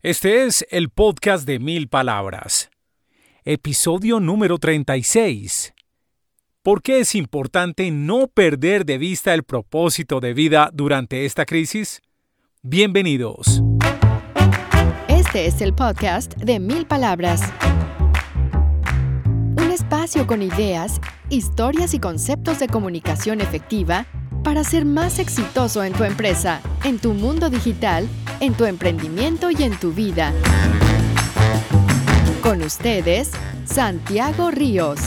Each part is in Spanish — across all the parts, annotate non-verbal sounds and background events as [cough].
Este es el podcast de mil palabras. Episodio número 36. ¿Por qué es importante no perder de vista el propósito de vida durante esta crisis? Bienvenidos. Este es el podcast de mil palabras. Un espacio con ideas, historias y conceptos de comunicación efectiva para ser más exitoso en tu empresa, en tu mundo digital en tu emprendimiento y en tu vida. Con ustedes, Santiago Ríos.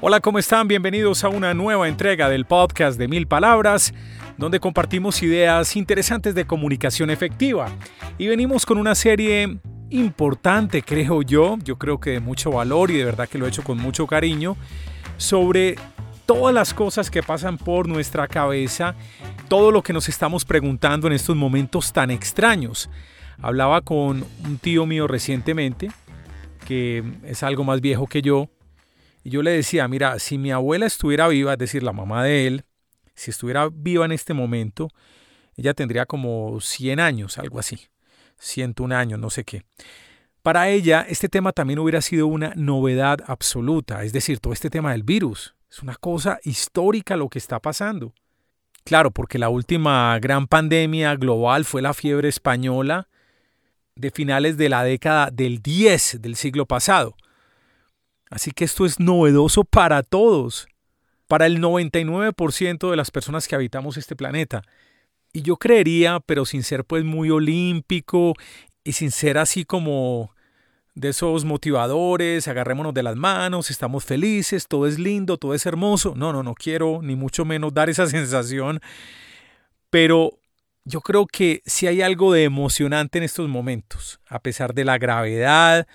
Hola, ¿cómo están? Bienvenidos a una nueva entrega del podcast de Mil Palabras, donde compartimos ideas interesantes de comunicación efectiva. Y venimos con una serie importante, creo yo, yo creo que de mucho valor y de verdad que lo he hecho con mucho cariño, sobre todas las cosas que pasan por nuestra cabeza, todo lo que nos estamos preguntando en estos momentos tan extraños. Hablaba con un tío mío recientemente, que es algo más viejo que yo, y yo le decía, mira, si mi abuela estuviera viva, es decir, la mamá de él, si estuviera viva en este momento, ella tendría como 100 años, algo así, 101 años, no sé qué. Para ella, este tema también hubiera sido una novedad absoluta, es decir, todo este tema del virus. Es una cosa histórica lo que está pasando. Claro, porque la última gran pandemia global fue la fiebre española de finales de la década del 10 del siglo pasado. Así que esto es novedoso para todos, para el 99% de las personas que habitamos este planeta. Y yo creería, pero sin ser pues muy olímpico y sin ser así como de esos motivadores, agarrémonos de las manos, estamos felices, todo es lindo, todo es hermoso. No, no, no quiero ni mucho menos dar esa [laughs] sensación, pero yo creo que sí hay algo de emocionante en estos momentos, a pesar de la gravedad,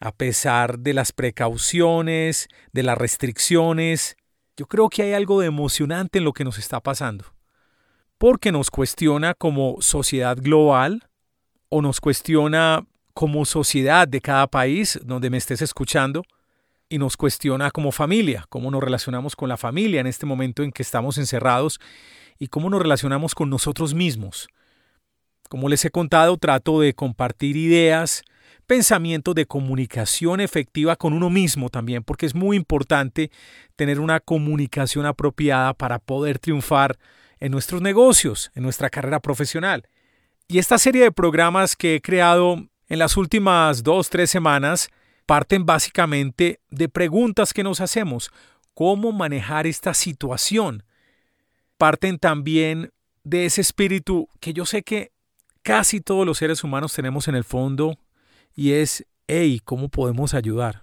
a pesar de las precauciones, de las restricciones. Yo creo que hay algo de emocionante en lo que nos está pasando, porque nos cuestiona como sociedad global o nos cuestiona como sociedad de cada país donde me estés escuchando y nos cuestiona como familia, cómo nos relacionamos con la familia en este momento en que estamos encerrados y cómo nos relacionamos con nosotros mismos. Como les he contado, trato de compartir ideas, pensamientos de comunicación efectiva con uno mismo también, porque es muy importante tener una comunicación apropiada para poder triunfar en nuestros negocios, en nuestra carrera profesional. Y esta serie de programas que he creado en las últimas dos, tres semanas parten básicamente de preguntas que nos hacemos. ¿Cómo manejar esta situación? Parten también de ese espíritu que yo sé que casi todos los seres humanos tenemos en el fondo y es, hey, ¿cómo podemos ayudar?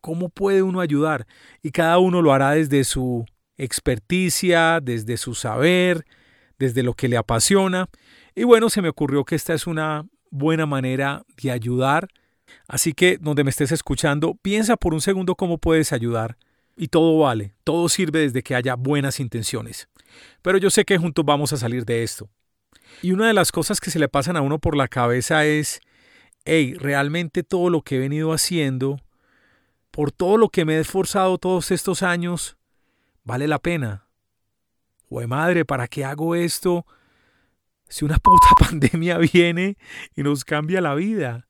¿Cómo puede uno ayudar? Y cada uno lo hará desde su experticia, desde su saber, desde lo que le apasiona. Y bueno, se me ocurrió que esta es una buena manera de ayudar. Así que donde me estés escuchando, piensa por un segundo cómo puedes ayudar. Y todo vale, todo sirve desde que haya buenas intenciones. Pero yo sé que juntos vamos a salir de esto. Y una de las cosas que se le pasan a uno por la cabeza es, hey, realmente todo lo que he venido haciendo, por todo lo que me he esforzado todos estos años, vale la pena. Jue madre, ¿para qué hago esto? Si una [laughs] puta pandemia viene y nos cambia la vida.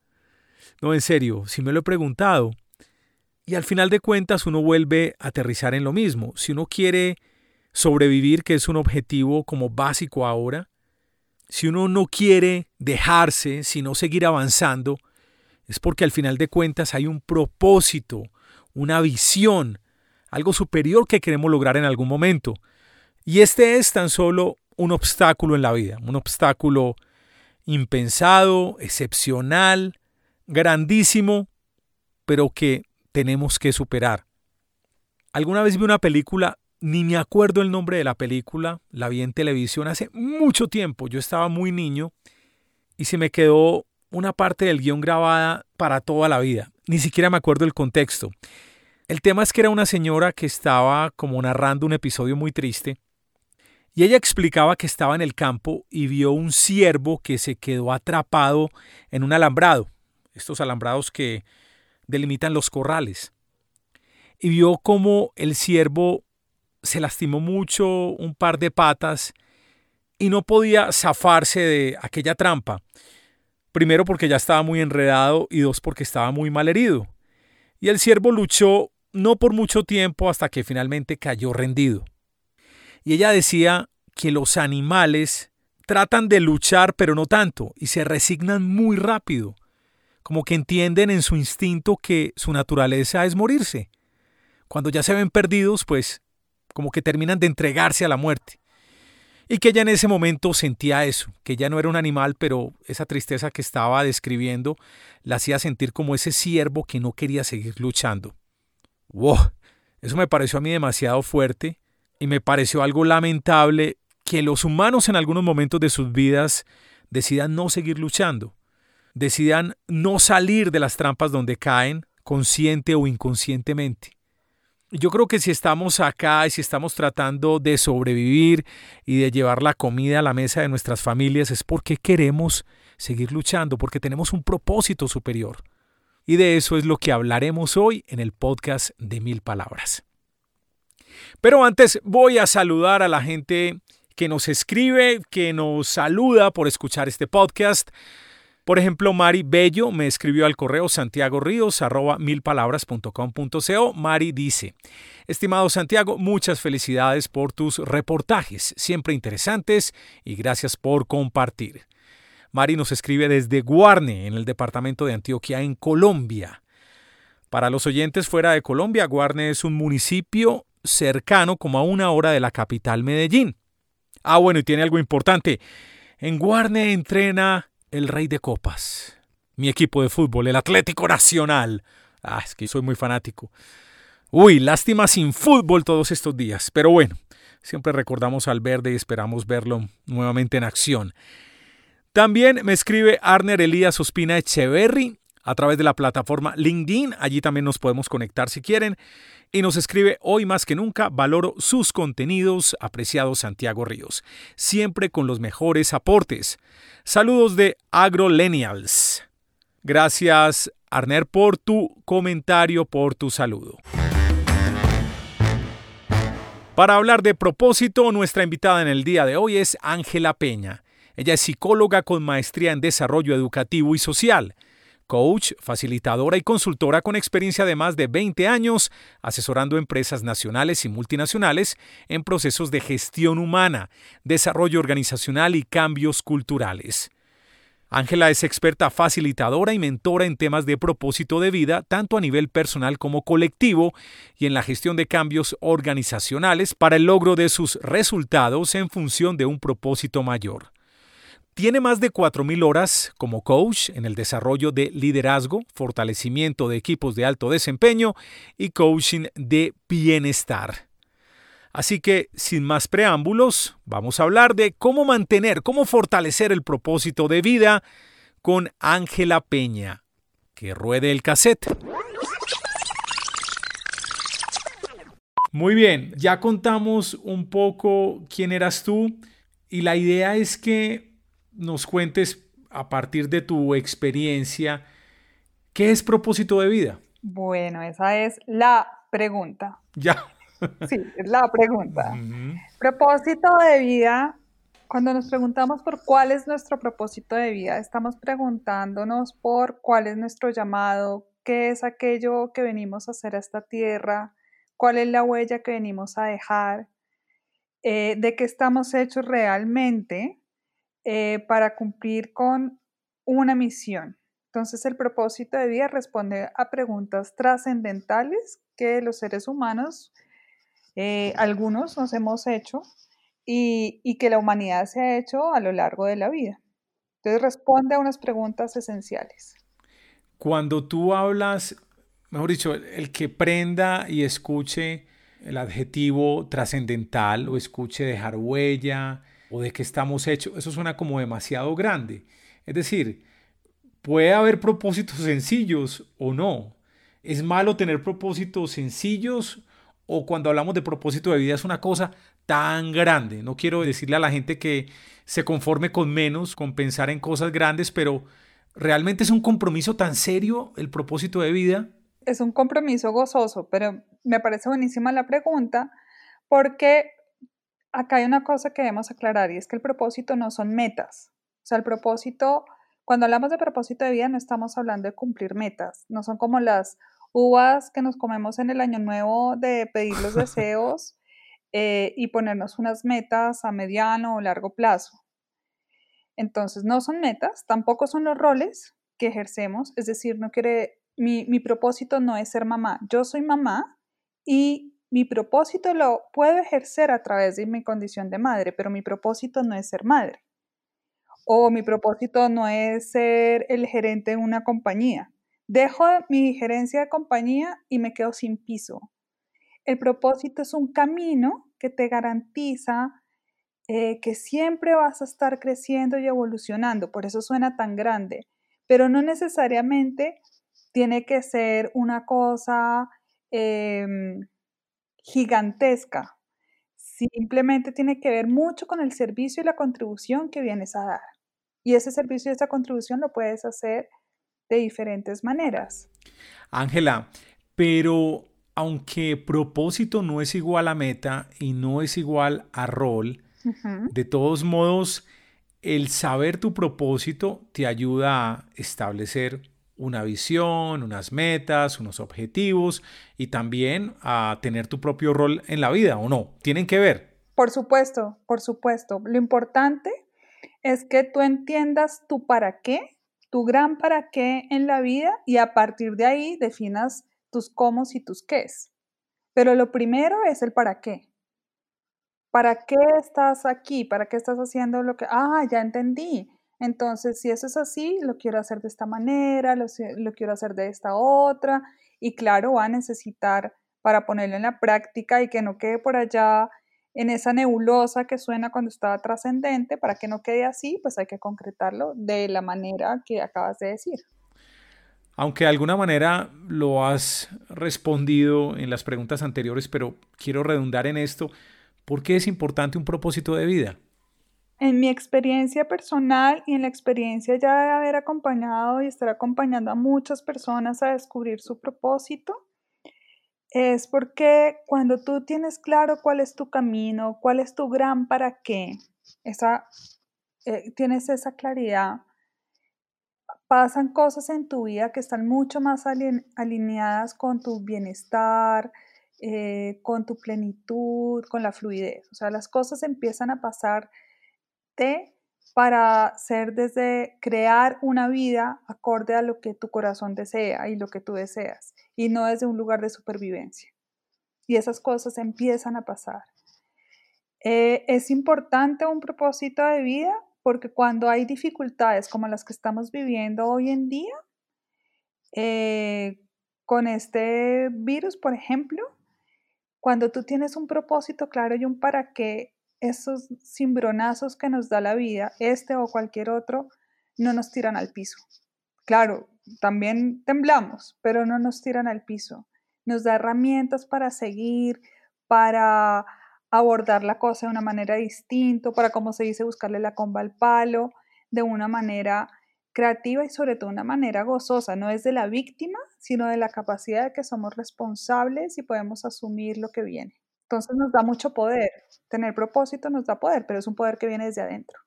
No, en serio, si me lo he preguntado. Y al final de cuentas uno vuelve a aterrizar en lo mismo. Si uno quiere sobrevivir, que es un objetivo como básico ahora, si uno no quiere dejarse, sino seguir avanzando, es porque al final de cuentas hay un propósito, una visión, algo superior que queremos lograr en algún momento. Y este es tan solo un obstáculo en la vida, un obstáculo impensado, excepcional, grandísimo, pero que tenemos que superar. Alguna vez vi una película, ni me acuerdo el nombre de la película, la vi en televisión hace mucho tiempo, yo estaba muy niño y se me quedó una parte del guion grabada para toda la vida, ni siquiera me acuerdo el contexto. El tema es que era una señora que estaba como narrando un episodio muy triste y ella explicaba que estaba en el campo y vio un ciervo que se quedó atrapado en un alambrado, estos alambrados que delimitan los corrales. Y vio cómo el ciervo se lastimó mucho, un par de patas, y no podía zafarse de aquella trampa. Primero porque ya estaba muy enredado y dos porque estaba muy mal herido. Y el ciervo luchó no por mucho tiempo hasta que finalmente cayó rendido. Y ella decía que los animales tratan de luchar pero no tanto y se resignan muy rápido, como que entienden en su instinto que su naturaleza es morirse. Cuando ya se ven perdidos, pues como que terminan de entregarse a la muerte. Y que ella en ese momento sentía eso, que ya no era un animal, pero esa tristeza que estaba describiendo la hacía sentir como ese ciervo que no quería seguir luchando. ¡Wow! Eso me pareció a mí demasiado fuerte y me pareció algo lamentable que los humanos en algunos momentos de sus vidas decidan no seguir luchando, decidan no salir de las trampas donde caen, consciente o inconscientemente. Yo creo que si estamos acá y si estamos tratando de sobrevivir y de llevar la comida a la mesa de nuestras familias es porque queremos seguir luchando, porque tenemos un propósito superior. Y de eso es lo que hablaremos hoy en el podcast de Mil Palabras. Pero antes voy a saludar a la gente que nos escribe, que nos saluda por escuchar este podcast. Por ejemplo, Mari Bello me escribió al correo Santiago Ríos milpalabras.com.co. Mari dice, estimado Santiago, muchas felicidades por tus reportajes, siempre interesantes y gracias por compartir. Mari nos escribe desde Guarne, en el departamento de Antioquia, en Colombia. Para los oyentes fuera de Colombia, Guarne es un municipio cercano como a una hora de la capital Medellín. Ah, bueno, y tiene algo importante. En Guarne entrena el Rey de Copas, mi equipo de fútbol, el Atlético Nacional. Ah, es que soy muy fanático. Uy, lástima sin fútbol todos estos días, pero bueno, siempre recordamos al verde y esperamos verlo nuevamente en acción. También me escribe Arner Elías Ospina Echeverry a través de la plataforma LinkedIn. Allí también nos podemos conectar si quieren. Y nos escribe hoy más que nunca, valoro sus contenidos, apreciado Santiago Ríos, siempre con los mejores aportes. Saludos de AgroLenials. Gracias, Arner, por tu comentario, por tu saludo. Para hablar de propósito, nuestra invitada en el día de hoy es Ángela Peña. Ella es psicóloga con maestría en desarrollo educativo y social coach, facilitadora y consultora con experiencia de más de 20 años asesorando empresas nacionales y multinacionales en procesos de gestión humana, desarrollo organizacional y cambios culturales. Ángela es experta facilitadora y mentora en temas de propósito de vida, tanto a nivel personal como colectivo, y en la gestión de cambios organizacionales para el logro de sus resultados en función de un propósito mayor. Tiene más de 4.000 horas como coach en el desarrollo de liderazgo, fortalecimiento de equipos de alto desempeño y coaching de bienestar. Así que, sin más preámbulos, vamos a hablar de cómo mantener, cómo fortalecer el propósito de vida con Ángela Peña. Que ruede el cassette. Muy bien, ya contamos un poco quién eras tú y la idea es que nos cuentes a partir de tu experiencia, ¿qué es propósito de vida? Bueno, esa es la pregunta. Ya. [laughs] Sí, es la pregunta. Propósito de vida, cuando nos preguntamos por cuál es nuestro propósito de vida, estamos preguntándonos por cuál es nuestro llamado, qué es aquello que venimos a hacer a esta tierra, cuál es la huella que venimos a dejar, eh, de qué estamos hechos realmente eh, para cumplir con una misión. Entonces el propósito de vida responde a preguntas trascendentales que los seres humanos, eh, algunos nos hemos hecho y, y, que la humanidad se ha hecho a lo largo de la vida. Entonces responde a unas preguntas esenciales. Cuando tú hablas, mejor dicho, el que prenda y escuche el adjetivo trascendental o escuche dejar huella, o de qué estamos hechos, eso suena como demasiado grande. Es decir, puede haber propósitos sencillos o no. ¿Es malo tener propósitos sencillos o cuando hablamos de propósito de vida es una cosa tan grande? No quiero decirle a la gente que se conforme con menos, con pensar en cosas grandes, pero ¿realmente es un compromiso tan serio el propósito de vida? Es un compromiso gozoso, pero me parece buenísima la pregunta porque acá hay una cosa que debemos aclarar y es que el propósito no son metas. O sea, el propósito, cuando hablamos de propósito de vida, no estamos hablando de cumplir metas. No son como las uvas que nos comemos en el año nuevo de pedir los [laughs] deseos eh, y ponernos unas metas a mediano o largo plazo. Entonces, no son metas, tampoco son los roles que ejercemos, es decir, no quiere, mi, mi propósito no es ser mamá, yo soy mamá y mi propósito lo puedo ejercer a través de mi condición de madre, pero mi propósito no es ser madre. O mi propósito no es ser el gerente de una compañía. Dejo mi gerencia de compañía y me quedo sin piso. El propósito es un camino que te garantiza eh, que siempre vas a estar creciendo y evolucionando. Por eso suena tan grande. Pero no necesariamente tiene que ser una cosa em, gigantesca. Simplemente tiene que ver mucho con el servicio y la contribución que vienes a dar. Y ese servicio y esa contribución lo puedes hacer de diferentes maneras. Ángela, pero aunque propósito no es igual a meta y no es igual a rol, de todos modos, el saber tu propósito te ayuda a establecer una visión, unas metas, unos objetivos y también a tener tu propio rol en la vida, ¿o no? ¿Tienen que ver? Por supuesto, por supuesto. Lo importante es que tú entiendas tu para qué, tu gran para qué en la vida y a partir de ahí definas tus cómo y tus qués. Pero lo primero es el para qué. ¿Para qué estás aquí? ¿Para qué estás haciendo lo que... Ah, ya entendí. Entonces, si eso es así, lo quiero hacer de esta manera, lo, quiero hacer de esta otra. Y claro, va a necesitar para ponerlo en la práctica y que no quede por allá en esa nebulosa que suena cuando está trascendente, para que no quede así, pues hay que concretarlo de la manera que acabas de decir. Aunque de alguna manera lo has respondido en las preguntas anteriores, pero quiero redundar en esto, ¿Por qué es importante un propósito de vida? En mi experiencia personal y en la experiencia ya de haber acompañado y estar acompañando a muchas personas a descubrir su propósito, es porque cuando tú tienes claro cuál es tu camino, cuál es tu gran para qué, esa, eh, tienes esa claridad, pasan cosas en tu vida que están mucho más alineadas con tu bienestar, eh, con tu plenitud, con la fluidez. O sea, las cosas empiezan a pasar para ser desde crear una vida acorde a lo que tu corazón desea y lo que tú deseas, y no desde un lugar de supervivencia. Y esas cosas empiezan a pasar. Eh, es importante un propósito de vida porque cuando hay dificultades como las que estamos viviendo hoy en día, eh, con este virus, por ejemplo, cuando tú tienes un propósito claro y un para qué, esos cimbronazos que nos da la vida, este o cualquier otro, no nos tiran al piso. Claro, también temblamos, pero no nos tiran al piso. Nos da herramientas para seguir, para abordar la cosa de una manera distinta, para, como se dice, buscarle la comba al palo, de una manera creativa y sobre todo una manera gozosa, no es de la víctima, sino de la capacidad de que somos responsables y podemos asumir lo que viene. Entonces nos da mucho poder, tener propósito nos da poder, pero es un poder que viene desde adentro.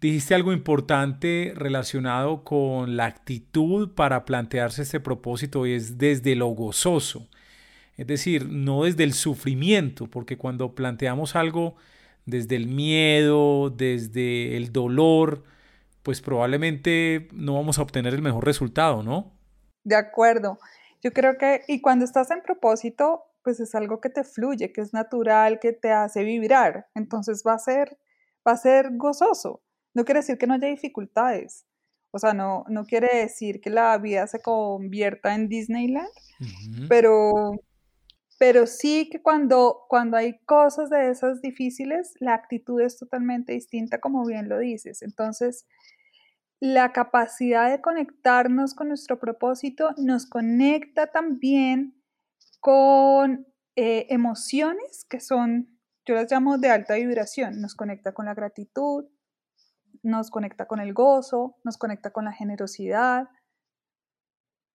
Dijiste algo importante relacionado con la actitud para plantearse este propósito y es desde lo gozoso, es decir, no desde el sufrimiento, porque cuando planteamos algo desde el miedo, desde el dolor, pues probablemente no vamos a obtener el mejor resultado, ¿no? De acuerdo. Yo creo que, y cuando estás en propósito, pues es algo que te fluye, que es natural, que te hace vibrar. Entonces va a ser, va a ser gozoso. No quiere decir que no haya dificultades. O sea, no, no quiere decir que la vida se convierta en Disneyland, pero, pero sí que cuando, cuando hay cosas de esas difíciles, la actitud es totalmente distinta, como bien lo dices. Entonces, la capacidad de conectarnos con nuestro propósito nos conecta también con eh, emociones que son, yo las llamo de alta vibración, nos conecta con la gratitud, nos conecta con el gozo, nos conecta con la generosidad.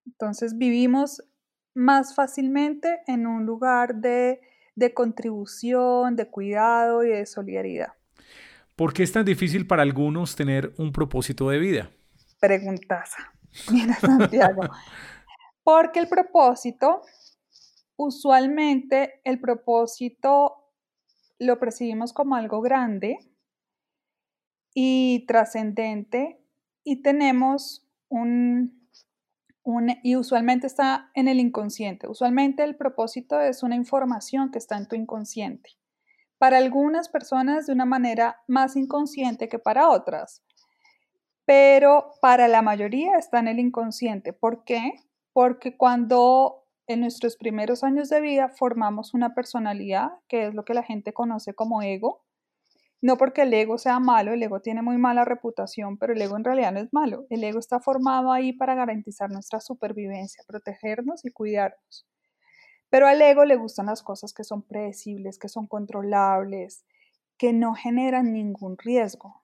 Entonces vivimos más fácilmente en un lugar de de contribución, de cuidado y de solidaridad. ¿Por qué es tan difícil para algunos tener un propósito de vida? Preguntaza. [laughs] Mira, Santiago. Porque el propósito, usualmente el propósito lo percibimos como algo grande y trascendente y tenemos un, un, y usualmente está en el inconsciente. Usualmente el propósito es una información que está en tu inconsciente. Para algunas personas de una manera más inconsciente que para otras, pero para la mayoría está en el inconsciente. ¿Por qué? Porque cuando en nuestros primeros años de vida formamos una personalidad, que es lo que la gente conoce como ego, no porque el ego sea malo, el ego tiene muy mala reputación, pero el ego en realidad no es malo. El ego está formado ahí para garantizar nuestra supervivencia, protegernos y cuidarnos. Pero al ego le gustan las cosas que son predecibles, que son controlables, que no generan ningún riesgo.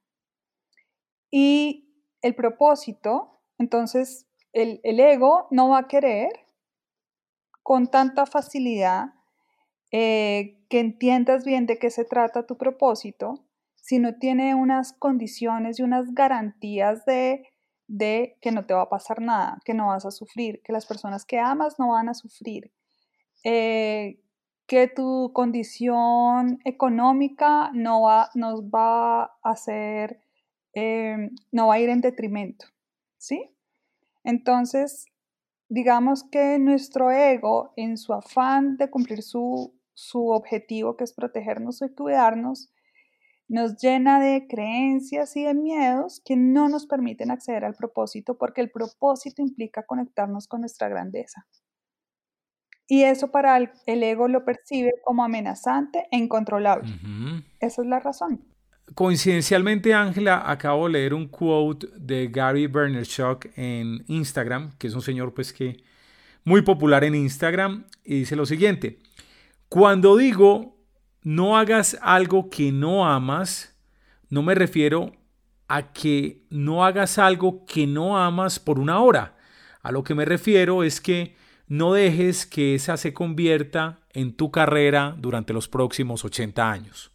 Y el propósito, entonces el, ego no va a querer con tanta facilidad eh, que entiendas bien de qué se trata tu propósito si no tiene unas condiciones y unas garantías de, que no te va a pasar nada, que no vas a sufrir, que las personas que amas no van a sufrir, eh, que tu condición económica no va, va a hacer, eh, no va a ir en detrimento, ¿sí? Entonces, digamos que nuestro ego, en su afán de cumplir su, su objetivo, que es protegernos y cuidarnos, nos llena de creencias y de miedos que no nos permiten acceder al propósito porque el propósito implica conectarnos con nuestra grandeza. Y eso para el, ego lo percibe como amenazante e incontrolable. Esa es la razón. Coincidencialmente, Ángela, acabo de leer un quote de Gary Vaynerchuk en Instagram, que es un señor pues que muy popular en Instagram, y dice lo siguiente: Cuando digo no hagas algo que no amas, no me refiero a que no hagas algo que no amas por una hora. A lo que me refiero es que no dejes que esa se convierta en tu carrera durante los próximos 80 años.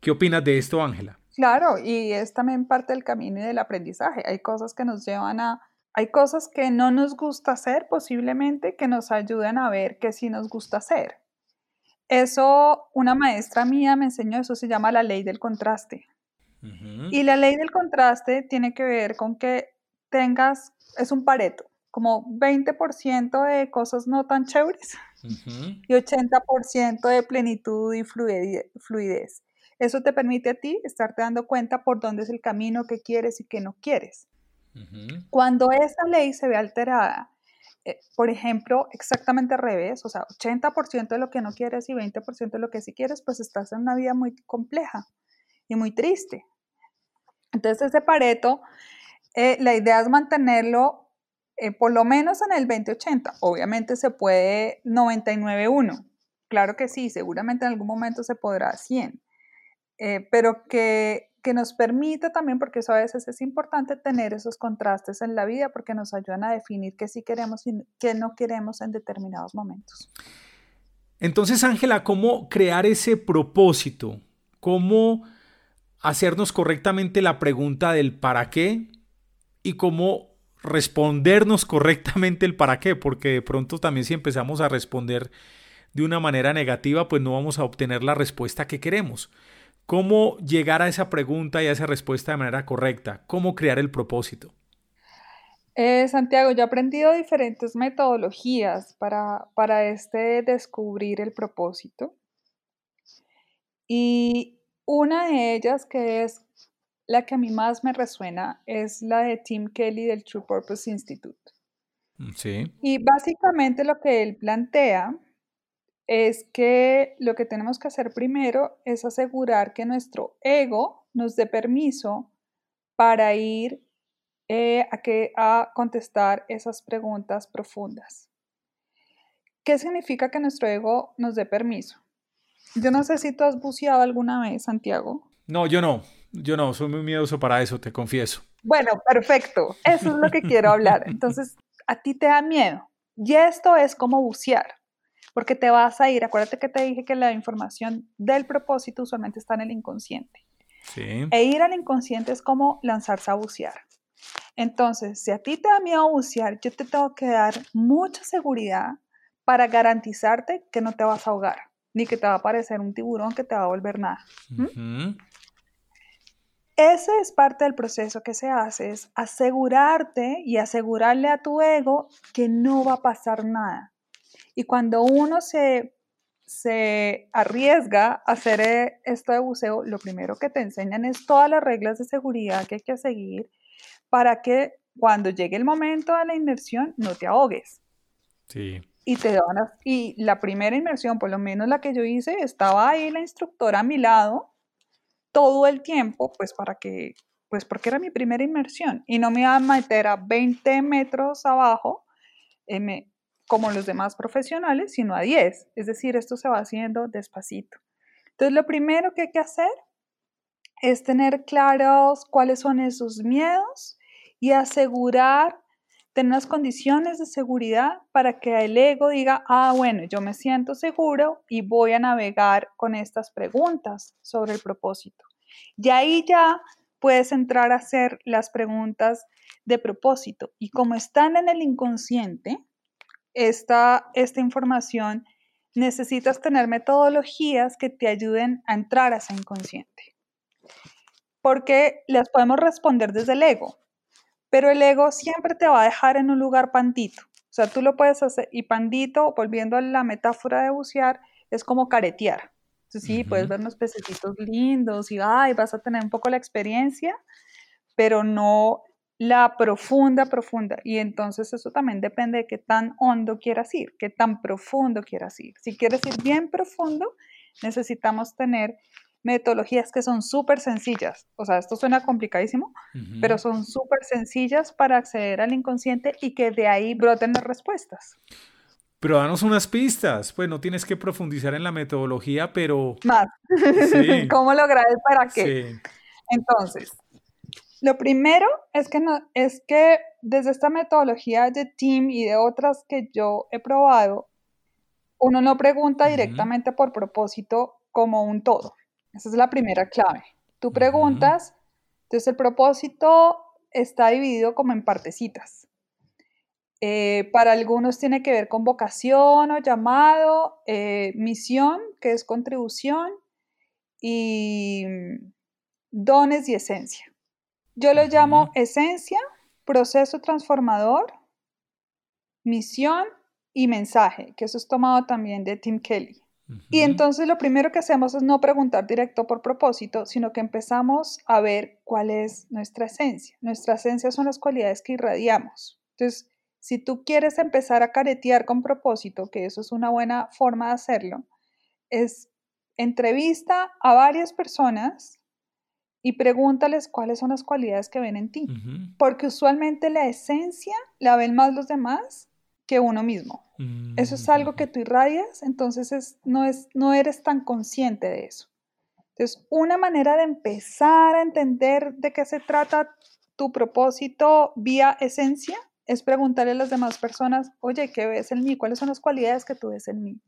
¿Qué opinas de esto, Ángela? Claro, y es también parte del camino y del aprendizaje. Hay cosas que nos llevan a... Hay cosas que no nos gusta hacer posiblemente que nos ayudan a ver que sí nos gusta hacer. Eso, una maestra mía me enseñó, eso se llama la ley del contraste. Y la ley del contraste tiene que ver con que tengas, es un pareto, como 20% de cosas no tan chéveres y 80% de plenitud y fluidez. Eso te permite a ti estarte dando cuenta por dónde es el camino que quieres y que no quieres. Cuando esa ley se ve alterada eh, por ejemplo, exactamente al revés, o sea, 80% de lo que no quieres y 20% de lo que sí quieres, pues estás en una vida muy compleja y muy triste. Entonces, ese pareto, eh, la idea es mantenerlo eh, por lo menos en el 20-80. Obviamente se puede 99-1. Claro que sí, seguramente en algún momento se podrá 100. Pero que que nos permite también, porque eso a veces es importante, tener esos contrastes en la vida porque nos ayudan a definir qué sí queremos y qué no queremos en determinados momentos. Entonces, Ángela, ¿cómo crear ese propósito? ¿Cómo hacernos correctamente la pregunta del para qué? Y cómo respondernos correctamente el para qué, porque de pronto también si empezamos a responder de una manera negativa, pues no vamos a obtener la respuesta que queremos. ¿Cómo llegar a esa pregunta y a esa respuesta de manera correcta? ¿Cómo crear el propósito? Eh, Santiago, yo he aprendido diferentes metodologías para, para este descubrir el propósito. Y una de ellas, que es la que a mí más me resuena, es la de Tim Kelly del True Purpose Institute. Mm, sí. Y básicamente lo que él plantea es que lo que tenemos que hacer primero es asegurar que nuestro ego nos dé permiso para ir eh, a, que, a contestar esas preguntas profundas. ¿Qué significa que nuestro ego nos dé permiso? Yo no sé si tú has buceado alguna vez, Santiago. No, yo no. Yo no, soy muy miedoso para eso, te confieso. Bueno, perfecto. Eso es lo que quiero hablar. [laughs] Entonces, a ti te da miedo. Y esto es como bucear. Porque te vas a ir. Acuérdate que te dije que la información del propósito usualmente está en el inconsciente. E ir al inconsciente es como lanzarse a bucear. Entonces, si a ti te da miedo bucear, yo te tengo que dar mucha seguridad para garantizarte que no te vas a ahogar, ni que te va a aparecer un tiburón que te va a volver nada. Ese es parte del proceso que se hace, es asegurarte y asegurarle a tu ego que no va a pasar nada. Y cuando uno se, se arriesga a hacer eh, esto de buceo, lo primero que te enseñan es todas las reglas de seguridad que hay que seguir para que cuando llegue el momento de la inmersión no te ahogues. Sí. Y, te dan, y la primera inmersión, por lo menos la que yo hice, estaba ahí la instructora a mi lado todo el tiempo, pues para que, pues porque era mi primera inmersión y no me iba a meter a 20 metros abajo eh, como los demás profesionales, sino a 10. Es decir, esto se va haciendo despacito. Entonces, lo primero que hay que hacer es tener claros cuáles son esos miedos y asegurar tener unas condiciones de seguridad para que el ego diga, ah, bueno, yo me siento seguro y voy a navegar con estas preguntas sobre el propósito. Y ahí ya puedes entrar a hacer las preguntas de propósito. Y como están en el inconsciente, esta, esta información, necesitas tener metodologías que te ayuden a entrar a ese inconsciente. Porque las podemos responder desde el ego, pero el ego siempre te va a dejar en un lugar pandito. O sea, tú lo puedes hacer, y pandito, volviendo a la metáfora de bucear, es como caretear. Entonces, sí, puedes ver unos pececitos lindos y ay, vas a tener un poco la experiencia, pero no la profunda, profunda. Y entonces eso también depende de qué tan hondo quieras ir, qué tan profundo quieras ir. Si quieres ir bien profundo, necesitamos tener metodologías que son súper sencillas. O sea, esto suena complicadísimo, pero son súper sencillas para acceder al inconsciente y que de ahí broten las respuestas. Pero danos unas pistas, pues no tienes que profundizar en la metodología, pero... Más. [laughs] ¿Cómo lograr el para qué? Sí. Entonces, lo primero es que, no, es que desde esta metodología de team y de otras que yo he probado, uno no pregunta directamente por propósito como un todo. Esa es la primera clave. Tú preguntas, entonces el propósito está dividido como en partecitas. Eh, para algunos tiene que ver con vocación o llamado, eh, misión, que es contribución, y mm, dones y esencia. Yo lo llamo esencia, proceso transformador, misión y mensaje, que eso es tomado también de Tim Kelly. Y entonces lo primero que hacemos es no preguntar directo por propósito, sino que empezamos a ver cuál es nuestra esencia. Nuestra esencia son las cualidades que irradiamos. Entonces, si tú quieres empezar a caretear con propósito, que eso es una buena forma de hacerlo, es entrevista a varias personas y pregúntales cuáles son las cualidades que ven en ti. Porque usualmente la esencia la ven más los demás que uno mismo. Eso es algo que tú irradias, entonces no, es, no eres tan consciente de eso. Entonces, una manera de empezar a entender de qué se trata tu propósito vía esencia es preguntarle a las demás personas, oye, ¿qué ves en mí? ¿Cuáles son las cualidades que tú ves en mí?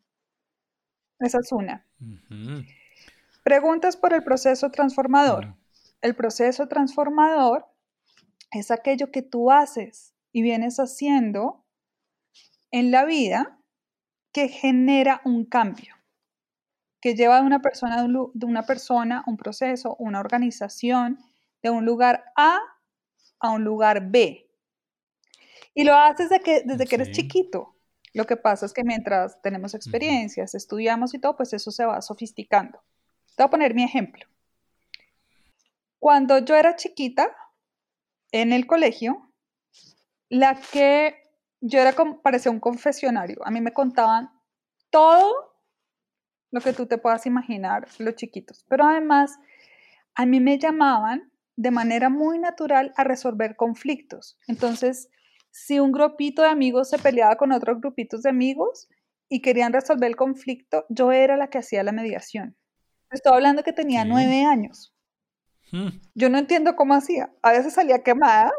Esa es una. Preguntas por el proceso transformador. El proceso transformador es aquello que tú haces y vienes haciendo en la vida que genera un cambio, que lleva de una persona, de una persona, un proceso, una organización, de un lugar A a un lugar B. Y lo haces desde que, desde que eres chiquito. Lo que pasa es que mientras tenemos experiencias, estudiamos y todo, pues eso se va sofisticando. Te voy a poner mi ejemplo. Cuando yo era chiquita, en el colegio, la que yo era como, parecía un confesionario. A mí me contaban todo lo que tú te puedas imaginar, los chiquitos. Pero además, a mí me llamaban de manera muy natural a resolver conflictos. Entonces, si un grupito de amigos se peleaba con otros grupitos de amigos y querían resolver el conflicto, yo era la que hacía la mediación. Estoy hablando que tenía nueve años. Hmm. Yo no entiendo cómo hacía. A veces salía quemada,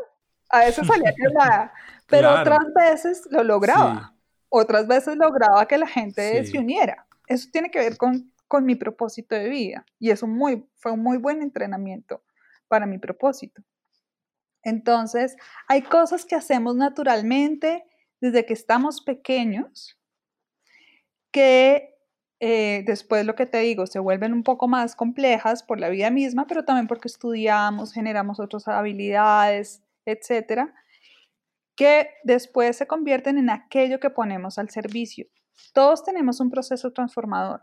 a veces salía [laughs] quemada, pero otras veces lo lograba. otras veces lograba que la gente se uniera. Eso tiene que ver con, con mi propósito de vida y eso muy, fue un muy buen entrenamiento para mi propósito. Entonces, hay cosas que hacemos naturalmente desde que estamos pequeños que eh, después lo que te digo, se vuelven un poco más complejas por la vida misma, pero también porque estudiamos, generamos otras habilidades, etcétera, que después se convierten en aquello que ponemos al servicio. Todos tenemos un proceso transformador,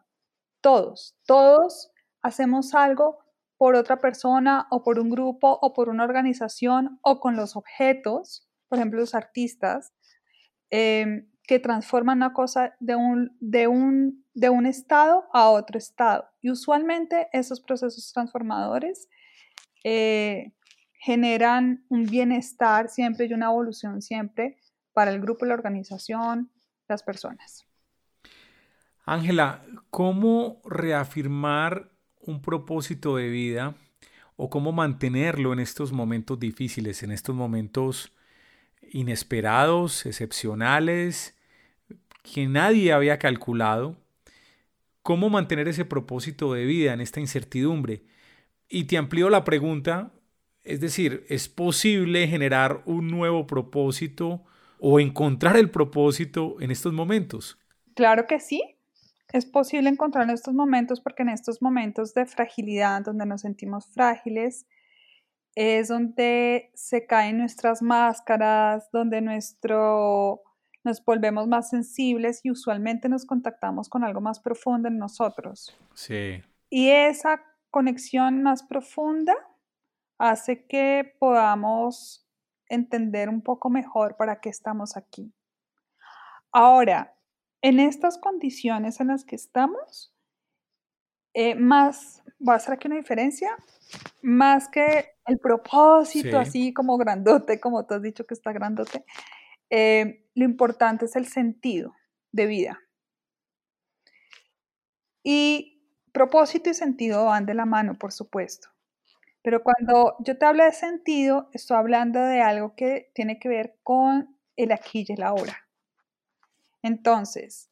todos, todos hacemos algo por otra persona o por un grupo o por una organización o con los objetos, por ejemplo los artistas, em, que transforman una cosa de un, de, un, de un estado a otro estado. Y usualmente esos procesos transformadores eh, generan un bienestar siempre y una evolución siempre para el grupo, la organización, las personas. Ángela, ¿cómo reafirmar un propósito de vida o cómo mantenerlo en estos momentos difíciles, en estos momentos inesperados, excepcionales, que nadie había calculado? ¿Cómo mantener ese propósito de vida en esta incertidumbre? Y te amplío la pregunta, es decir, ¿es posible generar un nuevo propósito o encontrar el propósito en estos momentos? Claro que sí, es posible encontrar en estos momentos porque en estos momentos de fragilidad, donde nos sentimos frágiles, es donde se caen nuestras máscaras, donde nuestro, nos volvemos más sensibles y usualmente nos contactamos con algo más profundo en nosotros. Sí. Y esa conexión más profunda hace que podamos entender un poco mejor para qué estamos aquí. Ahora, en estas condiciones en las que estamos, eh, más, va a ser aquí una diferencia, más que el propósito así como grandote, como tú has dicho que está grandote, eh, lo importante es el sentido de vida. Y propósito y sentido van de la mano, por supuesto. Pero cuando yo te hablo de sentido, estoy hablando de algo que tiene que ver con el aquí y el ahora. Entonces,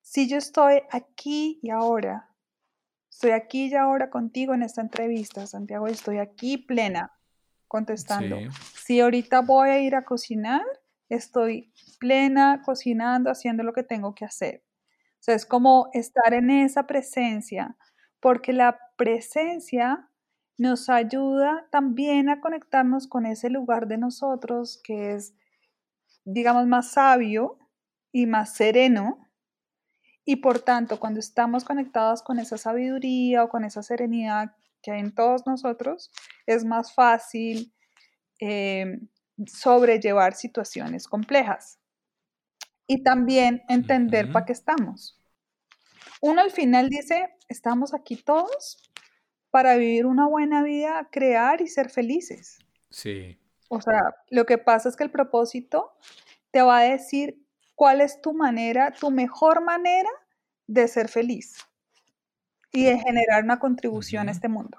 si yo estoy aquí y ahora, estoy aquí y ahora contigo en esta entrevista, Santiago, estoy aquí plena contestando. Si ahorita voy a ir a cocinar, estoy plena cocinando, haciendo lo que tengo que hacer. O sea, es como estar en esa presencia, porque la presencia nos ayuda también a conectarnos con ese lugar de nosotros que es, digamos, más sabio, y más sereno. Y por tanto, cuando estamos conectados con esa sabiduría o con esa serenidad que hay en todos nosotros, es más fácil eh, sobrellevar situaciones complejas. Y también entender para qué estamos. Uno al final dice, estamos aquí todos para vivir una buena vida, crear y ser felices. Sí. O sea, lo que pasa es que el propósito te va a decir cuál es tu manera, tu mejor manera de ser feliz y de generar una contribución a este mundo.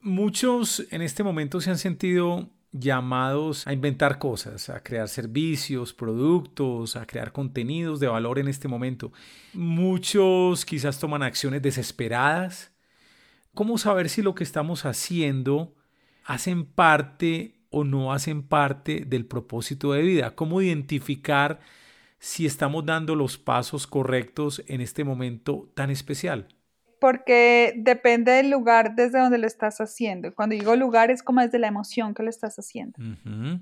Muchos en este momento se han sentido llamados a inventar cosas, a crear servicios, productos, a crear contenidos de valor en este momento. Muchos quizás toman acciones desesperadas. ¿Cómo saber si lo que estamos haciendo hacen parte o no hacen parte del propósito de vida. ¿Cómo identificar si estamos dando los pasos correctos en este momento tan especial? Porque depende del lugar desde donde lo estás haciendo. Cuando digo lugar es como desde la emoción que lo estás haciendo.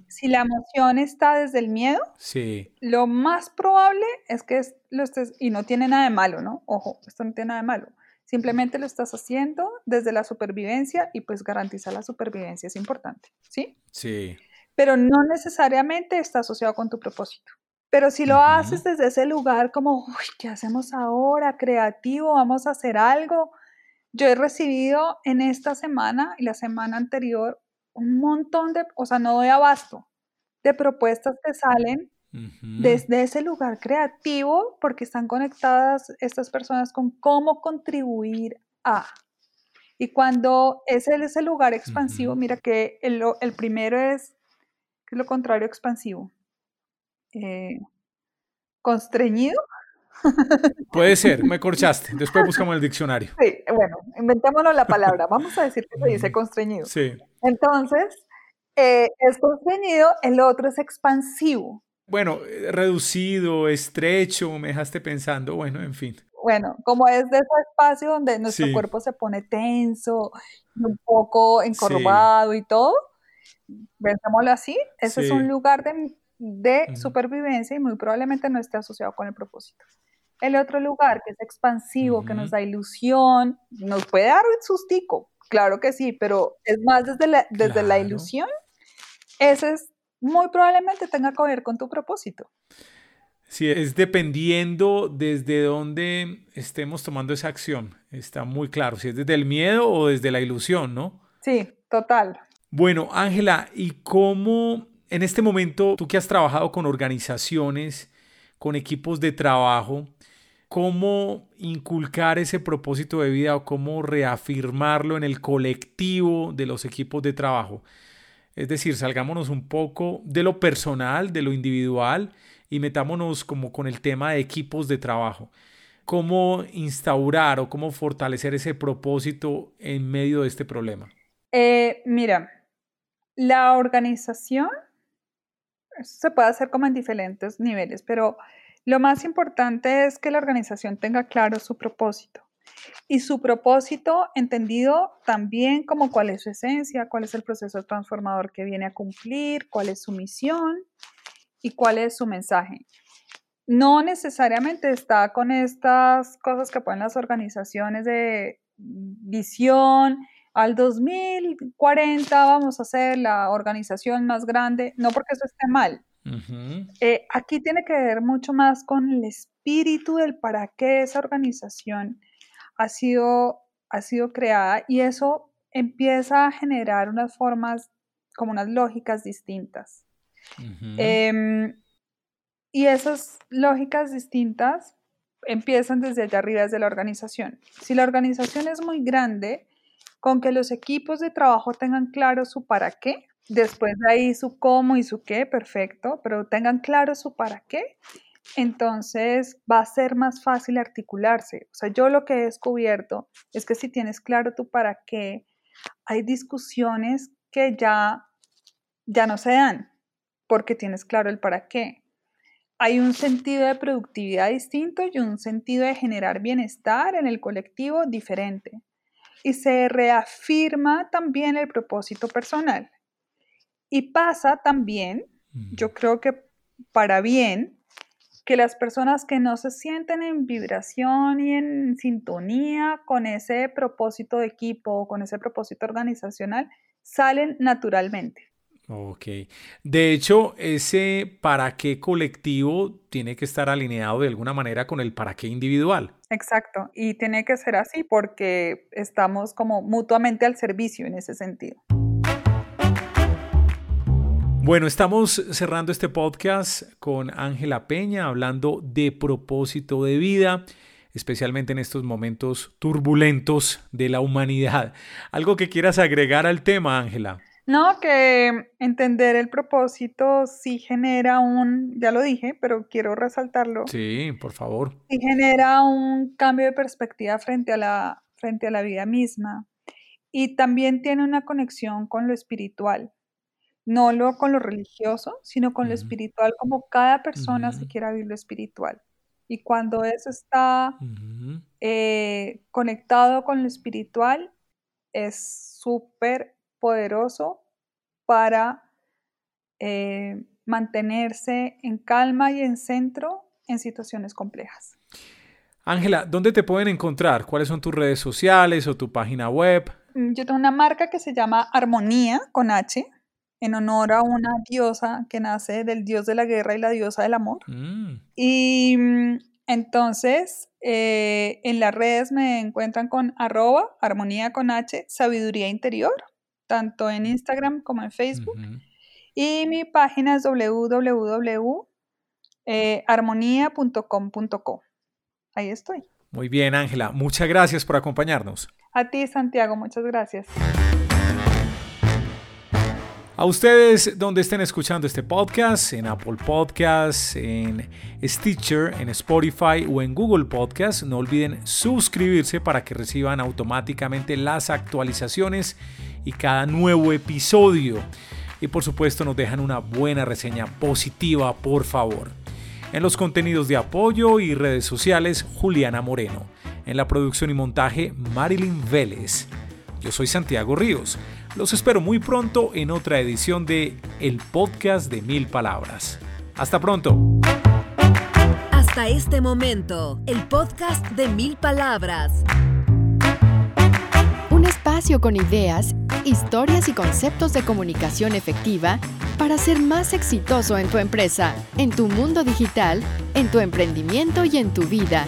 Si la emoción está desde el miedo, sí. lo más probable es que lo estés, y no tiene nada de malo, ¿no? Ojo, esto no tiene nada de malo Simplemente lo estás haciendo desde la supervivencia y pues garantizar la supervivencia es importante, ¿sí? Sí. Pero no necesariamente está asociado con tu propósito. Pero si lo haces desde ese lugar como, uy, ¿qué hacemos ahora? Creativo, vamos a hacer algo. Yo he recibido en esta semana y la semana anterior un montón de, o sea, no doy abasto, de propuestas que salen desde ese lugar creativo, porque están conectadas estas personas con cómo contribuir a. Y cuando ese es ese lugar expansivo, mira que el, el, primero es, que es lo contrario expansivo. Eh, ¿Constreñido? Puede ser, me [laughs] corchaste. Después buscamos el diccionario. Sí, bueno, inventémonos la palabra. Vamos a decir que se dice constreñido. Sí. Entonces, eh, es constreñido, el otro es expansivo. Bueno, eh, reducido, estrecho, me dejaste pensando, bueno, en fin. Bueno, como es de ese espacio donde nuestro cuerpo se pone tenso, un poco encorvado y todo, pensémoslo así, ese es un lugar de, supervivencia y muy probablemente no esté asociado con el propósito. El otro lugar que es expansivo, que nos da ilusión, nos puede dar un sustico, claro que sí, pero es más desde la, desde la ilusión, ese es muy probablemente tenga que ver con tu propósito. Sí, es dependiendo desde dónde estemos tomando esa acción. Está muy claro, si es desde el miedo o desde la ilusión, ¿no? Sí, total. Bueno, Ángela, ¿y cómo en este momento, tú que has trabajado con organizaciones, con equipos de trabajo, cómo inculcar ese propósito de vida o cómo reafirmarlo en el colectivo de los equipos de trabajo? Es decir, salgámonos un poco de lo personal, de lo individual y metámonos como con el tema de equipos de trabajo. ¿Cómo instaurar o cómo fortalecer ese propósito en medio de este problema? Eh, mira, la organización se puede hacer como en diferentes niveles, pero lo más importante es que la organización tenga claro su propósito. Y su propósito entendido también como cuál es su esencia, cuál es el proceso transformador que viene a cumplir, cuál es su misión y cuál es su mensaje. No necesariamente está con estas cosas que ponen las organizaciones de visión, al 2040 vamos a ser la organización más grande, no porque eso esté mal. Eh, aquí tiene que ver mucho más con el espíritu del para qué esa organización ha sido, ha sido creada y eso empieza a generar unas formas, como unas lógicas distintas. Em, y esas lógicas distintas empiezan desde allá arriba, desde la organización. Si la organización es muy grande, con que los equipos de trabajo tengan claro su para qué, después de ahí su cómo y su qué, perfecto, pero tengan claro su para qué, entonces va a ser más fácil articularse. O sea, yo lo que he descubierto es que si tienes claro tu para qué, hay discusiones que ya, ya no se dan porque tienes claro el para qué. Hay un sentido de productividad distinto y un sentido de generar bienestar en el colectivo diferente. Y se reafirma también el propósito personal. Y pasa también, yo creo que para bien, que las personas que no se sienten en vibración y en sintonía con ese propósito de equipo, con ese propósito organizacional, salen naturalmente. Ok. De hecho, ese para qué colectivo tiene que estar alineado de alguna manera con el para qué individual. Exacto. Y tiene que ser así porque estamos como mutuamente al servicio en ese sentido. Bueno, estamos cerrando este podcast con Ángela Peña hablando de propósito de vida, especialmente en estos momentos turbulentos de la humanidad. ¿Algo que quieras agregar al tema, Ángela? No, que entender el propósito sí genera un, ya lo dije, pero quiero resaltarlo. Sí, por favor. Sí genera un cambio de perspectiva frente a la, frente a la vida misma. Y también tiene una conexión con lo espiritual no lo con lo religioso, sino con lo espiritual, como cada persona se quiera vivir lo espiritual. Y cuando eso está eh, conectado con lo espiritual, es súper poderoso para eh, mantenerse en calma y en centro en situaciones complejas. Ángela, ¿dónde te pueden encontrar? ¿Cuáles son tus redes sociales o tu página web? Mm, yo tengo una marca que se llama Armonía con H, en honor a una diosa que nace del dios de la guerra y la diosa del amor. Mm. Y mm, entonces, eh, en las redes me encuentran con arroba, armonía con H, sabiduría interior, tanto en Instagram como en Facebook. Y mi página es www.armonía.com.co. Ahí estoy. Muy bien, Ángela. Muchas gracias por acompañarnos. A ti, Santiago. Muchas gracias. A ustedes donde estén escuchando este podcast, en Apple Podcasts, en Stitcher, en Spotify o en Google Podcasts, no olviden suscribirse para que reciban automáticamente las actualizaciones y cada nuevo episodio. Y por supuesto nos dejan una buena reseña positiva, por favor. En los contenidos de apoyo y redes sociales, Juliana Moreno. En la producción y montaje, Marilyn Vélez. Yo soy Santiago Ríos. Los espero muy pronto en otra edición de El Podcast de Mil Palabras. Hasta pronto. Hasta este momento, el podcast de Mil Palabras. Un espacio con ideas, historias y conceptos de comunicación efectiva para ser más exitoso en tu empresa, en tu mundo digital, en tu emprendimiento y en tu vida.